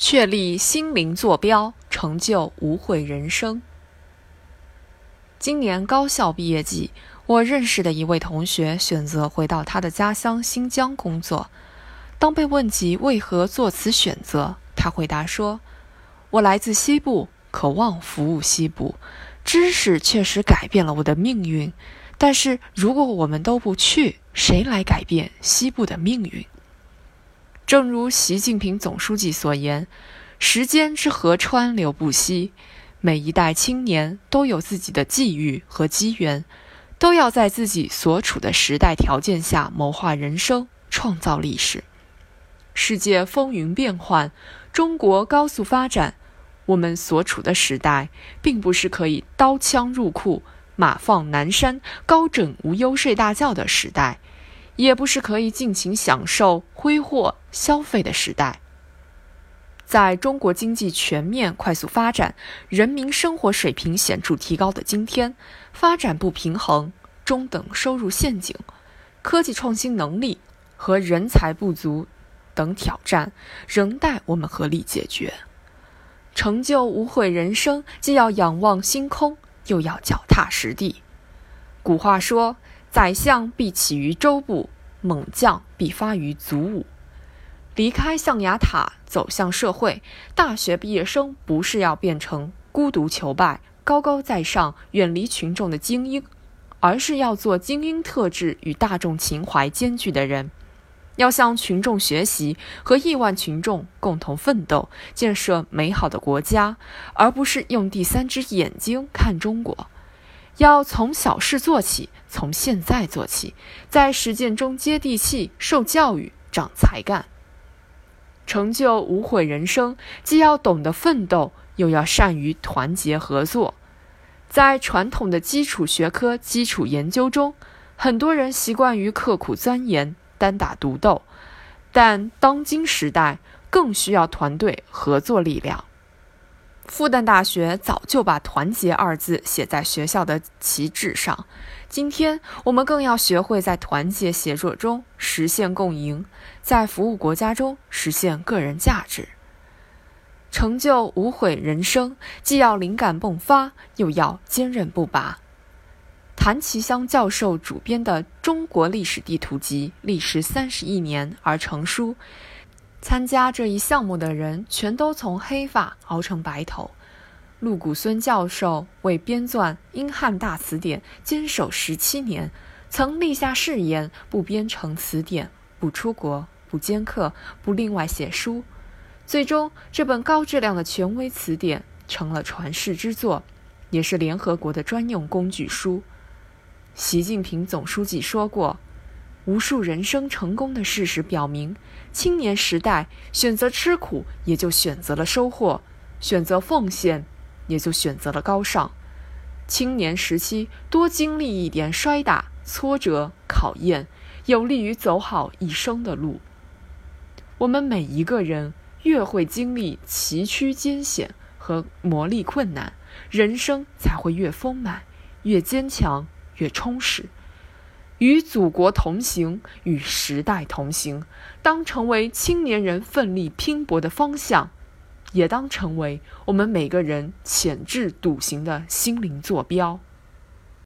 确立心灵坐标，成就无悔人生。今年高校毕业季，我认识的一位同学选择回到他的家乡新疆工作。当被问及为何做此选择，他回答说：“我来自西部，渴望服务西部，知识确实改变了我的命运。但是如果我们都不去，谁来改变西部的命运？”正如习近平总书记所言：“时间之河川流不息，每一代青年都有自己的际遇和机缘，都要在自己所处的时代条件下谋划人生，创造历史。世界风云变幻，中国高速发展，我们所处的时代，并不是可以刀枪入库、马放南山、高枕无忧睡大觉的时代。”也不是可以尽情享受、挥霍、消费的时代。在中国经济全面快速发展、人民生活水平显著提高的今天，发展不平衡、中等收入陷阱、科技创新能力和人才不足等挑战，仍待我们合力解决。成就无悔人生，既要仰望星空，又要脚踏实地。古话说。宰相必起于周部，猛将必发于卒伍。离开象牙塔，走向社会，大学毕业生不是要变成孤独求败、高高在上、远离群众的精英，而是要做精英特质与大众情怀兼具的人，要向群众学习，和亿万群众共同奋斗，建设美好的国家，而不是用第三只眼睛看中国。要从小事做起，从现在做起，在实践中接地气、受教育、长才干，成就无悔人生。既要懂得奋斗，又要善于团结合作。在传统的基础学科基础研究中，很多人习惯于刻苦钻研、单打独斗，但当今时代更需要团队合作力量。复旦大学早就把“团结”二字写在学校的旗帜上。今天，我们更要学会在团结协作中实现共赢，在服务国家中实现个人价值，成就无悔人生。既要灵感迸发，又要坚韧不拔。谭其香教授主编的《中国历史地图集》历时三十亿年而成书。参加这一项目的人全都从黑发熬成白头。陆谷孙教授为编纂英汉大词典坚守十七年，曾立下誓言：不编成词典，不出国，不兼课，不另外写书。最终，这本高质量的权威词典成了传世之作，也是联合国的专用工具书。习近平总书记说过。无数人生成功的事实表明，青年时代选择吃苦，也就选择了收获；选择奉献，也就选择了高尚。青年时期多经历一点摔打、挫折、考验，有利于走好一生的路。我们每一个人越会经历崎岖艰险和磨砺困难，人生才会越丰满、越坚强、越充实。与祖国同行，与时代同行，当成为青年人奋力拼搏的方向，也当成为我们每个人潜质笃行的心灵坐标。